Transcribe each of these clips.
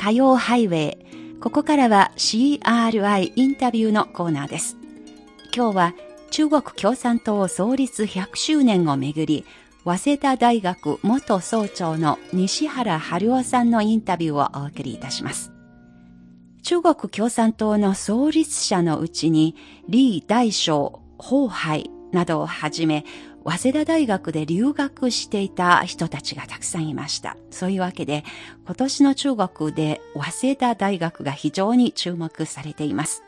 火曜ハイウェイ。ここからは CRI インタビューのコーナーです。今日は中国共産党創立100周年をめぐり、早稲田大学元総長の西原春夫さんのインタビューをお送りいたします。中国共産党の創立者のうちに、李大将、法海などをはじめ、早稲田大学で留学していた人たちがたくさんいました。そういうわけで、今年の中国で早稲田大学が非常に注目されています。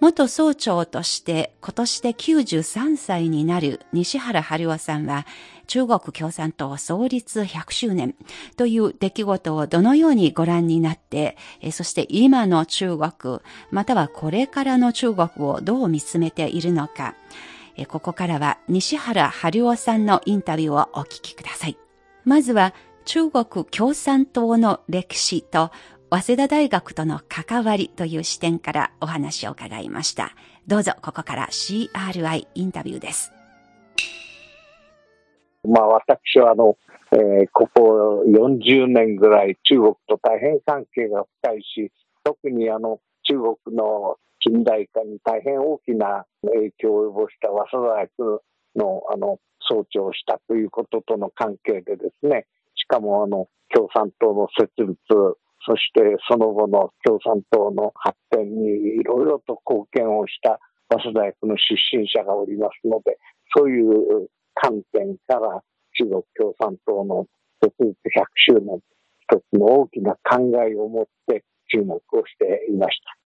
元総長として今年で93歳になる西原春夫さんは中国共産党創立100周年という出来事をどのようにご覧になって、そして今の中国、またはこれからの中国をどう見つめているのか、ここからは西原春夫さんのインタビューをお聞きください。まずは中国共産党の歴史と早稲田大学との関わりという視点からお話を伺いました。どうぞここから CRI インタビューです。まあ私はあの、えー、ここ40年ぐらい中国と大変関係が深いし、特にあの中国の近代化に大変大きな影響を及ぼした早稲田大学のあの総長をしたということとの関係でですね、しかもあの共産党の設立、そしてその後の共産党の発展にいろいろと貢献をした早稲田大学の出身者がおりますので、そういう観点から中国共産党の設立100周年、一つの大きな考えを持って注目をしていました。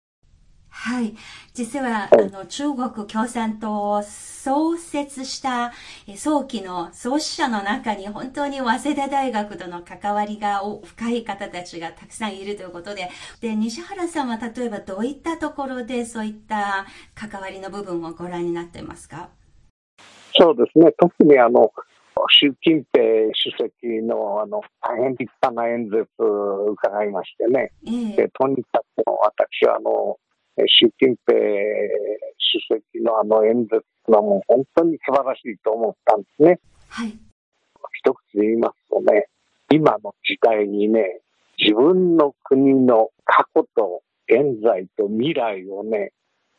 はい。実は、あの、中国共産党を創設した早期の創始者の中に本当に早稲田大学との関わりが深い方たちがたくさんいるということで、で、西原さんは例えばどういったところでそういった関わりの部分をご覧になっていますか？そうですね。特にあの、習近平主席のあの大変立派な演説を伺いましてね、え。でとにかく私はあの習近平主席のあの演説はもう本当に素晴らしいと思ったんですね。はい。一口で言いますとね、今の時代にね、自分の国の過去と現在と未来をね、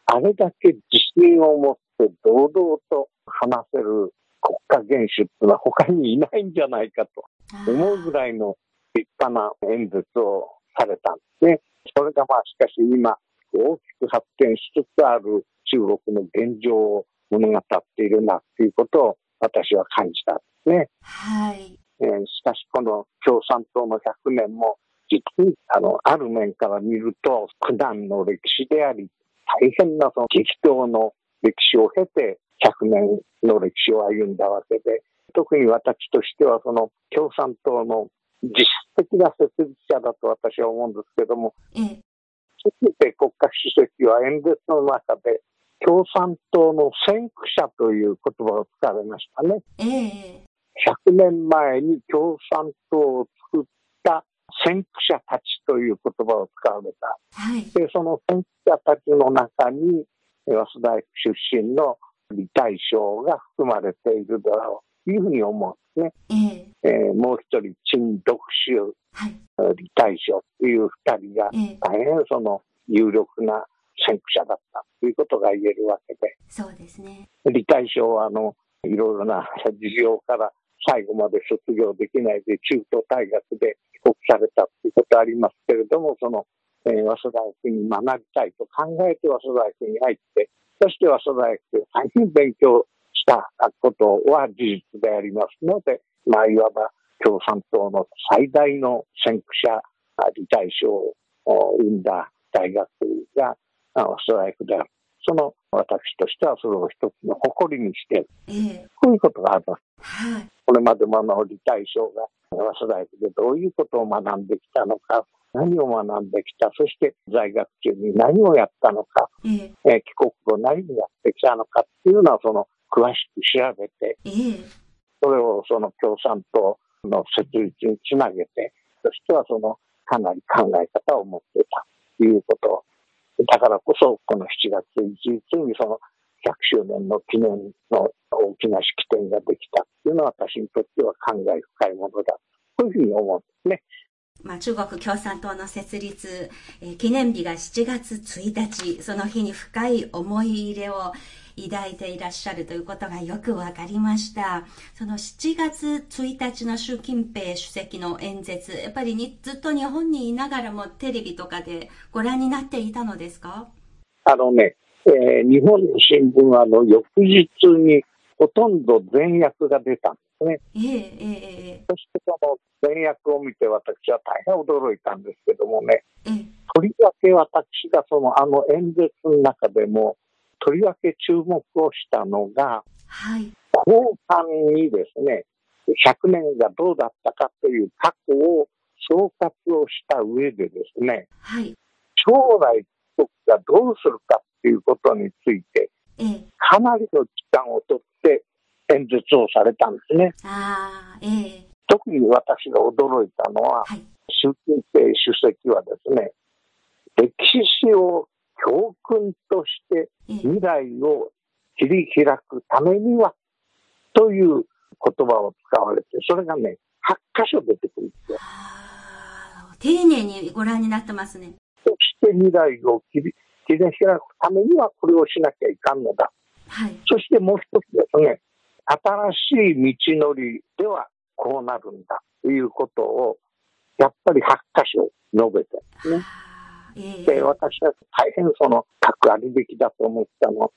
あれだけ自信を持って堂々と話せる国家元首っていうのは他にいないんじゃないかと思うぐらいの立派な演説をされたんですね。それがまあしかし今大きく発展しつつある中国の現状を物語っているなということを私は感じたんですね。はい。えー、しかしこの共産党の100年も実にあのある面から見ると苦難の歴史であり大変なその激闘の歴史を経て100年の歴史を歩んだわけで特に私としてはその共産党の実質的な設立者だと私は思うんですけども、ええ、習近平国家主席は演説の中で、共産党の先駆者という言葉を使われましたね。ええ、100年前に共産党を作った先駆者たちという言葉を使われた。はい、で、その先駆者たちの中に、早稲田出身の李大将が含まれているだろいうふうに思うんですね。ええー、もう一人、陳独秀はい、李大将という二人が大変その有力な先駆者だったということが言えるわけで。そうですね。李大将はあのいろいろな事情から最後まで卒業できないで中東大学で帰国されたということありますけれども、その、えー、早稲田大学に学びたいと考えて早稲田大学に入って、そして早稲田大学で大変勉強したことは事実でありますので、まあ、いわば共産党の最大の先駆者、李大将を生んだ大学がストライクである。その私としてはそれを一つの誇りにしている。えー、こういうことがあります。はい、これまでもあの李大将が早稲田大学でどういうことを学んできたのか、何を学んできた、そして在学中に何をやったのか、えー、え帰国後何をやってきたのかっていうのはその詳しく調べて、えー、それをその共産党の設立につなげて、そしてはそのかなり考え方を持っていたということだからこそ、この7月1日にその100周年の記念の大きな式典ができたっていうのは私にとっては感慨深いものだ。こういうふうに思うんですね。まあ、中国共産党の設立、えー、記念日が7月1日、その日に深い思い入れを抱いていらっしゃるということがよくわかりました。その7月1日の習近平主席の演説、やっぱりにずっと日本にいながらもテレビとかでご覧になっていたのですか？あのね、えー、日本の新聞はあの翌日にほとんど全訳が出たんですね。えー、えー、そしてその全訳を見て私は大変驚いたんですけどもね、えー、とりわけ私がそのあの演説の中でもとりわけ注目をしたのが、はい、後半にですね、100年がどうだったかという過去を総括をした上でですね、はい、将来国がどうするかっていうことについて、かなりの期間をとって演説をされたんですね。あええ、特に私が驚いたのは、はい、習近平主席はですね、歴史を教訓として未来を切り開くためには、という言葉を使われて、それがね、8箇所出てくるんですよ。丁寧にご覧になってますね。そして未来を切り切り開くためにはこれをしなきゃいかんのだ。はい、そしてもう一つですね、新しい道のりではこうなるんだということを、やっぱり8箇所述べてね。で、私は大変その、くあるべきだと思ったの。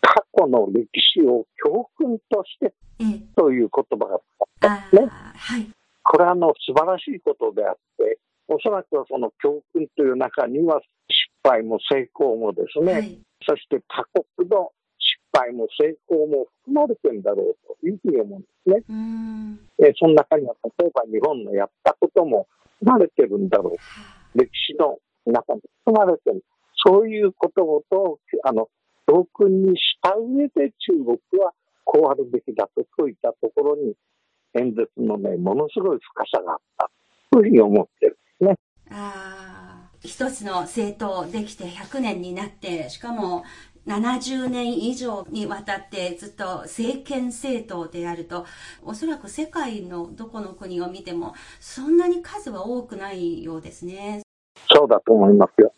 過去の歴史を教訓としてという言葉が使ったね。はい、これはあの素晴らしいことであって、おそらくその教訓という中には失敗も成功もですね、はい、そして他国の失敗も成功も含まれてるんだろうというふうに思うんですね。えその中には例えば日本のやったことも含まれてるんだろう。歴史の中に含まれてる。そういうことをあの教訓にした上で中国はこうあるべきだとそういったところに演説のね、ものすごい深さがあったというふうに思ってるんですね。あ一つの政党できて100年になって、しかも70年以上にわたってずっと政権政党であると、おそらく世界のどこの国を見ても、そんなに数は多くないようですね。そうだと思いますよ。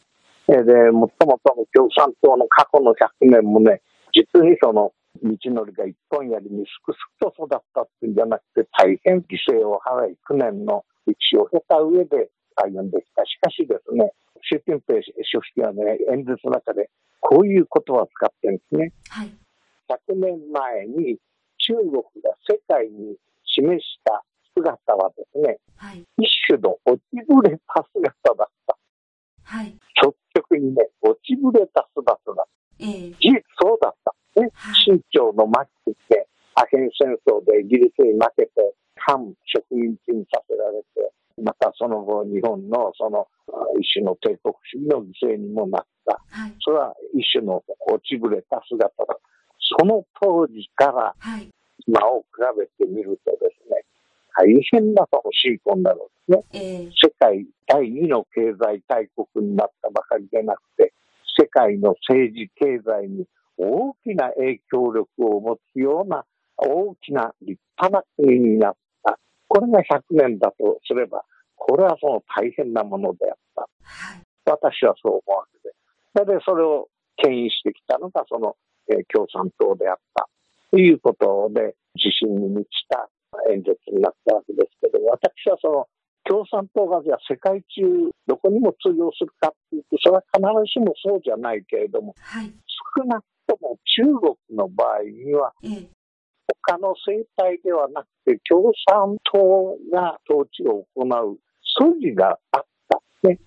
で、もともとの共産党の過去の100年もね、実にその道のりが一本やりにすくすくと育ったっていうんじゃなくて、大変犠牲を払い、9年の歴史を経た上で歩んできた。しかしですね、習近平主席はね、演説の中でこういう言葉を使ってるんですね。はい、100年前に中国が世界に示した姿はですね、はい、一種の落ちぶれた姿だった。はい、率直にね、落ちぶれた姿だ。えー、事実そうだったね。清朝の末期ってアヘン戦争でイギリスに負けて反植民地にさせられて、またその後日本のその一種の帝国主義の犠牲にもなった。はい、それは一種の落ちぶれた姿だ。その当時から今を比べてみるとですね、大変なその進行だろうですね、えー、世界第二の経済大国になったばかりでなくて、世界の政治経済に大きな影響力を持つような大きな立派な国になった。これが100年だとすれば、これはその大変なものであった。はい、私はそう思うわけで。それでそれを牽引してきたのがその、えー、共産党であったということで、自信に満ちた演説になったわけですけど、私はその共産党がじゃあ世界中どこにも通用するかっていうと、それは必ずしもそうじゃないけれども、はい、少なくとも中国の場合には、他の政体ではなくて共産党が統治を行う素地があったね。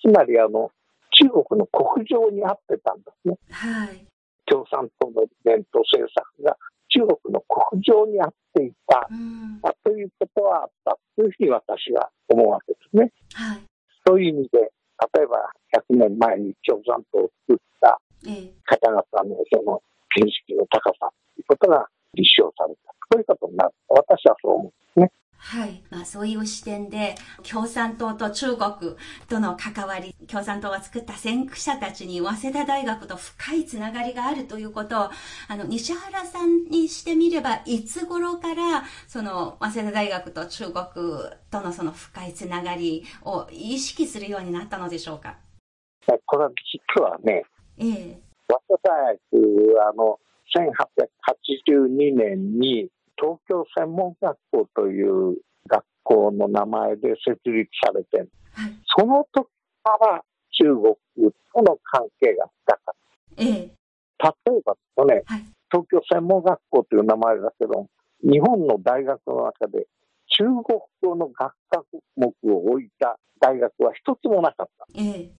つまりあの中国の国情に合ってたんですね。はい、共産党の伝統政策が中国の国情に合っていた、うん、ということはあったというふうに私は思うわけですね。はい、そういう意味で、例えば100年前に共産党を作った方々のその見識の高さということが立証された。そういうことになる。私はそう思うんですね。はい。まあそういう視点で、共産党と中国との関わり、共産党が作った先駆者たちに早稲田大学と深いつながりがあるということを、あの、西原さんにしてみれば、いつ頃から、その、早稲田大学と中国とのその深いつながりを意識するようになったのでしょうか？これは実はね、ええ。早稲田大学、あの、1882年に東京専門学校という学校の名前で設立されて、はい、その時から中国との関係が深かった。ええ、例えばとね、はい、東京専門学校という名前だけど、日本の大学の中で中国語の学科目を置いた大学は一つもなかった。ええ、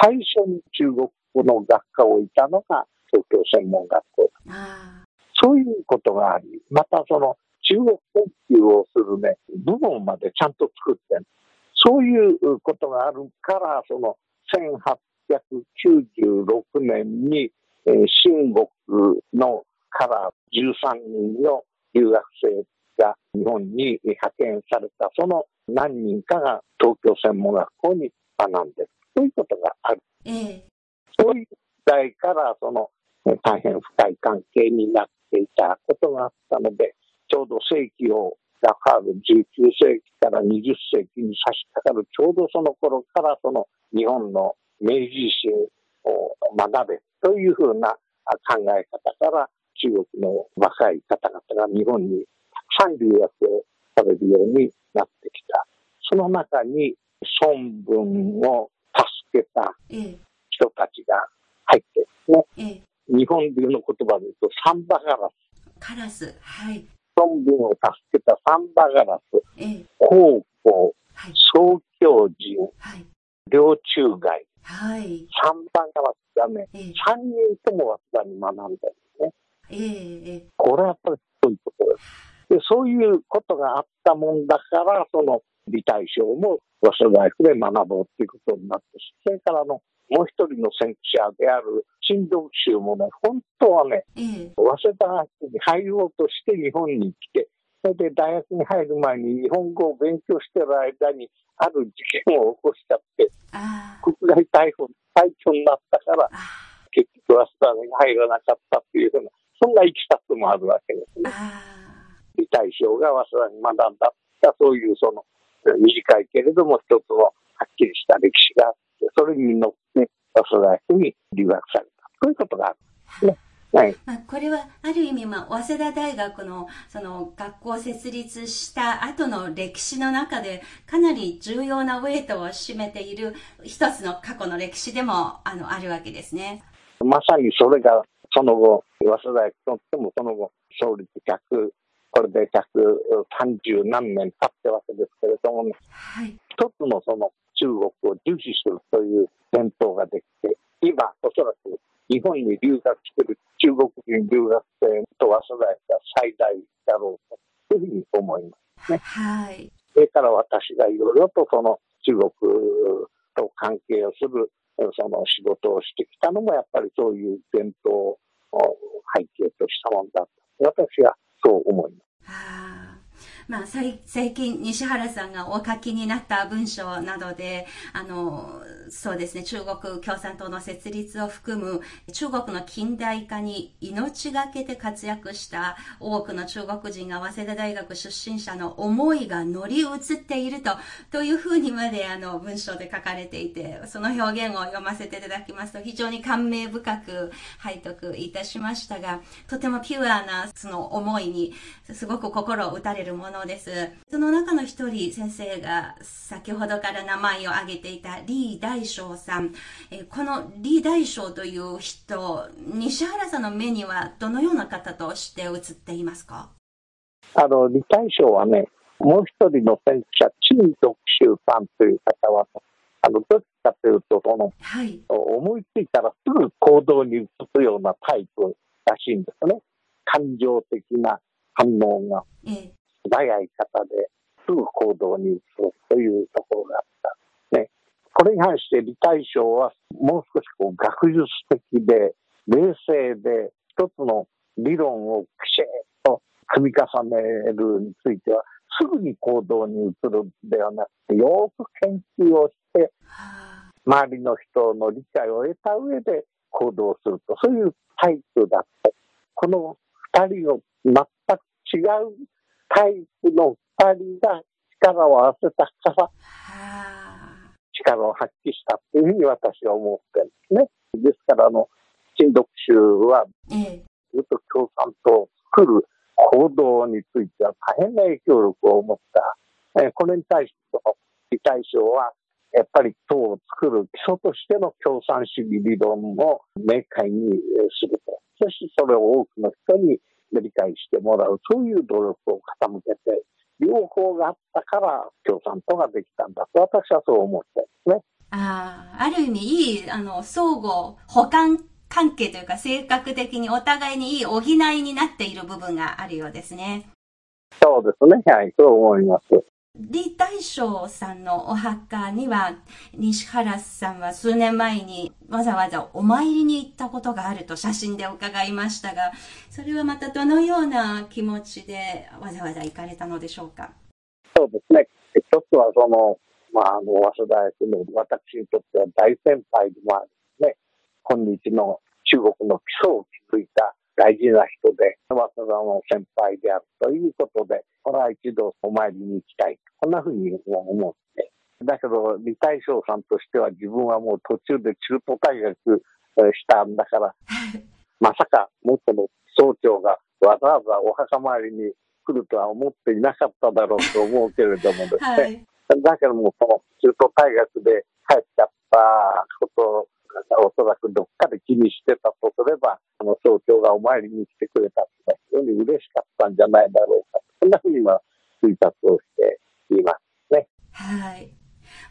最初に中国語の学科を置いたのが東京専門学校だ。そういうことがあり、またその中国研究をするね、部門までちゃんと作ってそういうことがあるから、その1896年に、えー、新国のから13人の留学生が日本に派遣された、その何人かが東京専門学校に学んでる。そういうことがある。ええ、そういう時代からその大変深い関係になっていたことがあったので、ちょうど世紀をがかる19世紀から20世紀に差し掛かるちょうどその頃からその日本の明治維新を学べというふうな考え方から中国の若い方々が日本にたくさん留学をされるようになってきた。その中に孫文を助けた人たちが入ってですね。日本流の言葉で言うとサンバガラス。カラス。はい。孫文を助けたサンバガラス。ええ。高校。はい。総教人。はい。両中外。はい。サンバガラスがね、三、え人とも早稲田に学んだんですね。ええ。これはやっぱりそういうことです。で、そういうことがあったもんだから、その、理大賞も早稲田大学で学ぼうっていうことになって、それからのもう一人の先駆者である新読集もね、本当はね、ええ、早稲田学に入ろうとして日本に来て、それで大学に入る前に日本語を勉強してる間に、ある事件を起こしちゃって、国外逮捕、退去になったから、結局早稲田に入らなかったっていうふうな、そんないきさつもあるわけですね。李大将が早稲田に学んだ。そういうその短いけれども一つのはっきりした歴史があって、それに乗って早稲田大学に留学された。そういうことがある、ね。はい。まあ、これは、ある意味、まあ、早稲田大学の、その、学校設立した後の歴史の中で、かなり重要なウェイトを占めている一つの過去の歴史でも、あの、あるわけですね。まさにそれが、その後、早稲田大学とってもその後、創立100、これで130何年経ってわけですけれども、ね、はい。一つのその中国を重視するという伝統ができて、今、おそらく日本に留学している中国人留学生と早稲田が最大だろうというふうに思いますね。はい。それから私がいろいろとその中国と関係をするその仕事をしてきたのもやっぱりそういう伝統を背景としたものだと私はそう思います。まあ、最近、西原さんがお書きになった文章などで、あの、そうですね、中国共産党の設立を含む中国の近代化に命がけで活躍した多くの中国人が早稲田大学出身者の思いが乗り移っていると、というふうにまであの文章で書かれていて、その表現を読ませていただきますと非常に感銘深く拝読いたしましたが、とてもピュアなその思いにすごく心を打たれるものです。その中の一人先生が先ほどから名前を挙げていたリー大将さん。えこの李大将という人、西原さんの目にはどのような方として映っていますか？あの、李大将はね、もう一人の先駆者、陳独秀さんという方は、あの、どっちかというと、その、はい、思いついたらすぐ行動に移すようなタイプらしいんですね。感情的な反応が素早い方ですぐ行動に移すというところがあった。これに関して李大将はもう少しこう学術的で冷静で一つの理論をきちっと組み重ねるについてはすぐに行動に移るではなくて、よく研究をして、周りの人の理解を得た上で行動すると、そういうタイプだった。この二人を全く違うタイプの二人が力を合わせたから、力を発揮したっていうふうに私は思ってるんですね。ですから、あの、新読集は、ずっと共産党を作る行動については大変な影響力を持った。えこれに対しての理解賞は、やっぱり党を作る基礎としての共産主義理論を明快にすると。そしてそれを多くの人に理解してもらう。そういう努力を傾けて、両方があったから共産党ができたんだと私はそう思ってですね。ああ、ある意味いい、あの、相互補完関係というか性格的にお互いにいい補いになっている部分があるようですね。そうですね。はい、そう思います。李大将さんのお墓には、西原さんは数年前にわざわざお参りに行ったことがあると写真で伺いましたが、それはまたどのような気持ちでわざわざ行かれたのでしょうか？そうですね。一つはその、まあ、あの、早稲田大学の私にとっては大先輩でもあるね。今日の中国の基礎を築いた大事な人で、早稲田の先輩であるということで、これは一度お参りに行きたい。こんなふうに思って。だけど、李大将さんとしては自分はもう途中で中途退学したんだから、まさか元の総長がわざわざお墓参りに来るとは思っていなかっただろうと思うけれどもですね。はい、だけども、その中途退学で帰っちゃったことおそらくどっかで気にしてたとすれば、あの総長がお参りに来てくれたって非常に嬉しかったんじゃないだろうか。そんなふうには推察をしていますね。はい。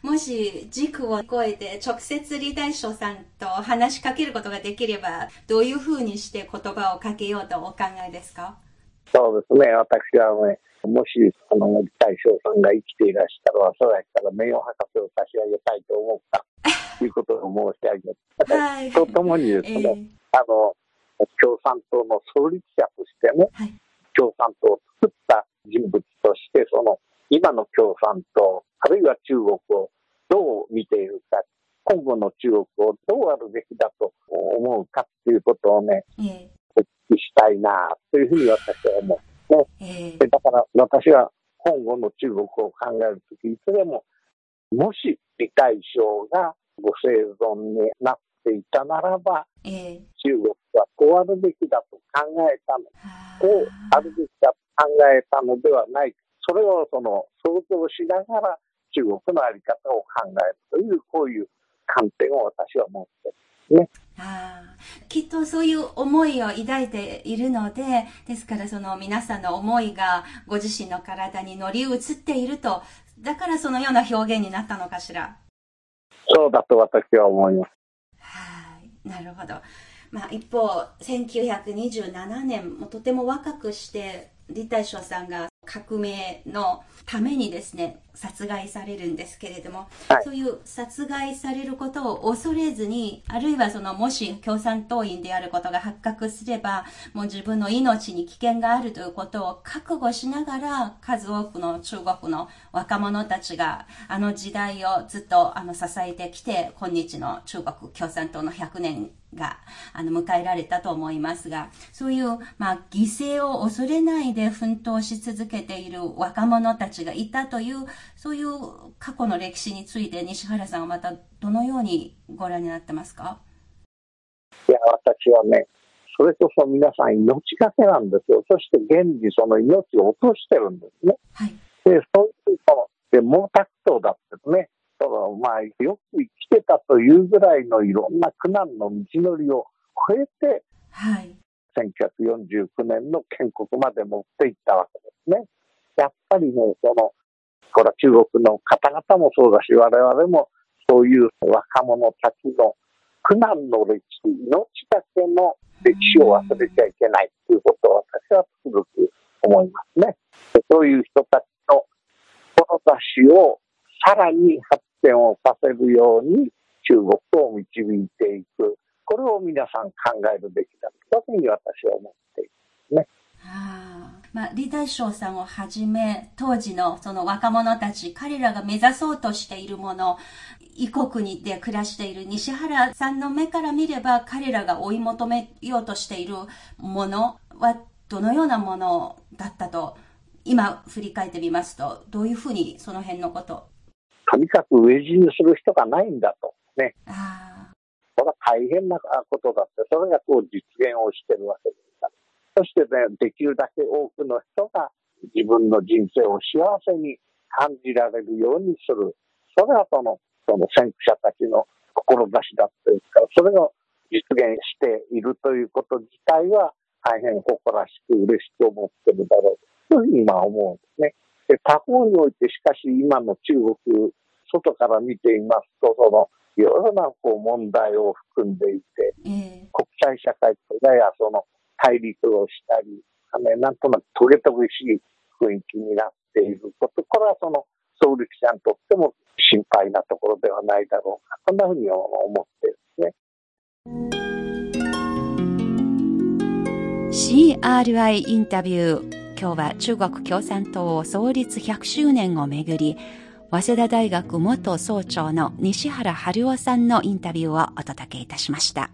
もし軸を超えて直接李大将さんと話しかけることができれば、どういうふうにして言葉をかけようとお考えですか？そうですね。私はね、もし、あの、李大将さんが生きていらしたら、そうやったら名誉博士を差し上げたいと思ったということを申し上げはい、とともにですね、えー、あの、共産党の創立者としてね、はい、共産党を作った人物として、その、今の共産党、あるいは中国をどう見ているか、今後の中国をどうあるべきだと思うかっていうことをね、えー、お聞きしたいなというふうに私は思うね。えー、だから私は今後の中国を考えるとき、いつでも、もし李大将がご生存になっていたならば、えー、中国はこうあるべきだと考えたの、こうあるべきだと考えたのではない。それをその想像しながら中国の在り方を考えるという、こういう観点を私は持ってる。ね。あきっとそういう思いを抱いているので、ですからその皆さんの思いがご自身の体に乗り移っていると、だからそのような表現になったのかしら。そうだと私は思います。はい、なるほど。まあ、一方、1927年、もとても若くして、李大将さんが革命のためにですね、殺害されるんですけれども、はい、そういう殺害されることを恐れずに、あるいはそのもし共産党員であることが発覚すれば、もう自分の命に危険があるということを覚悟しながら、数多くの中国の若者たちがあの時代をずっとあの支えてきて、今日の中国共産党の100年があの迎えられたと思いますが、そういう、まあ、犠牲を恐れないで奮闘し続けている若者たちがいたという、そういう過去の歴史について西原さんはまたどのようにご覧になってますか？いや、私はね、それこそ皆さん命がけなんですよ。そして現にその命を落としてるんですね。はい、で、そういうその、で、毛沢東だってね、そのまあ、よく生きてたというぐらいのいろんな苦難の道のりを超えて、はい、1949年の建国まで持っていったわけですね。やっぱりね、その、これは中国の方々もそうだし、我々もそういう若者たちの苦難の歴史、命だけの歴史を忘れちゃいけないということを私はすごく思いますね。そういう人たちの志をさらに発展をさせるように中国を導いていく。これを皆さん考えるべきだというふうに私は思っていますね。あまあ、李大将さんをはじめ、当時のその若者たち、彼らが目指そうとしているもの、異国にで暮らしている西原さんの目から見れば、彼らが追い求めようとしているものは、どのようなものだったと、今振り返ってみますと、どういうふうにその辺のこと。とにかく飢え死にする人がないんだと。ね。あこれは大変なことだって、それがこう実現をしてるわけですから。そしてね、できるだけ多くの人が自分の人生を幸せに感じられるようにする。それはその、その先駆者たちの志だっていうか、それを実現しているということ自体は大変誇らしく嬉しく思ってるだろうというふうに今思うんですね。で他方においてしかし今の中国、外から見ていますと、そのいろいろなこう問題を含んでいて、えー、国際社会とややその対立をしたり、ね、なんとなくトゲトゲしい雰囲気になっていること、これはその総理記者にとっても心配なところではないだろうか、こんなふうに思っているんですね。CRI インタビュー。今日は中国共産党創立100周年をめぐり、早稲田大学元総長の西原春夫さんのインタビューをお届けいたしました。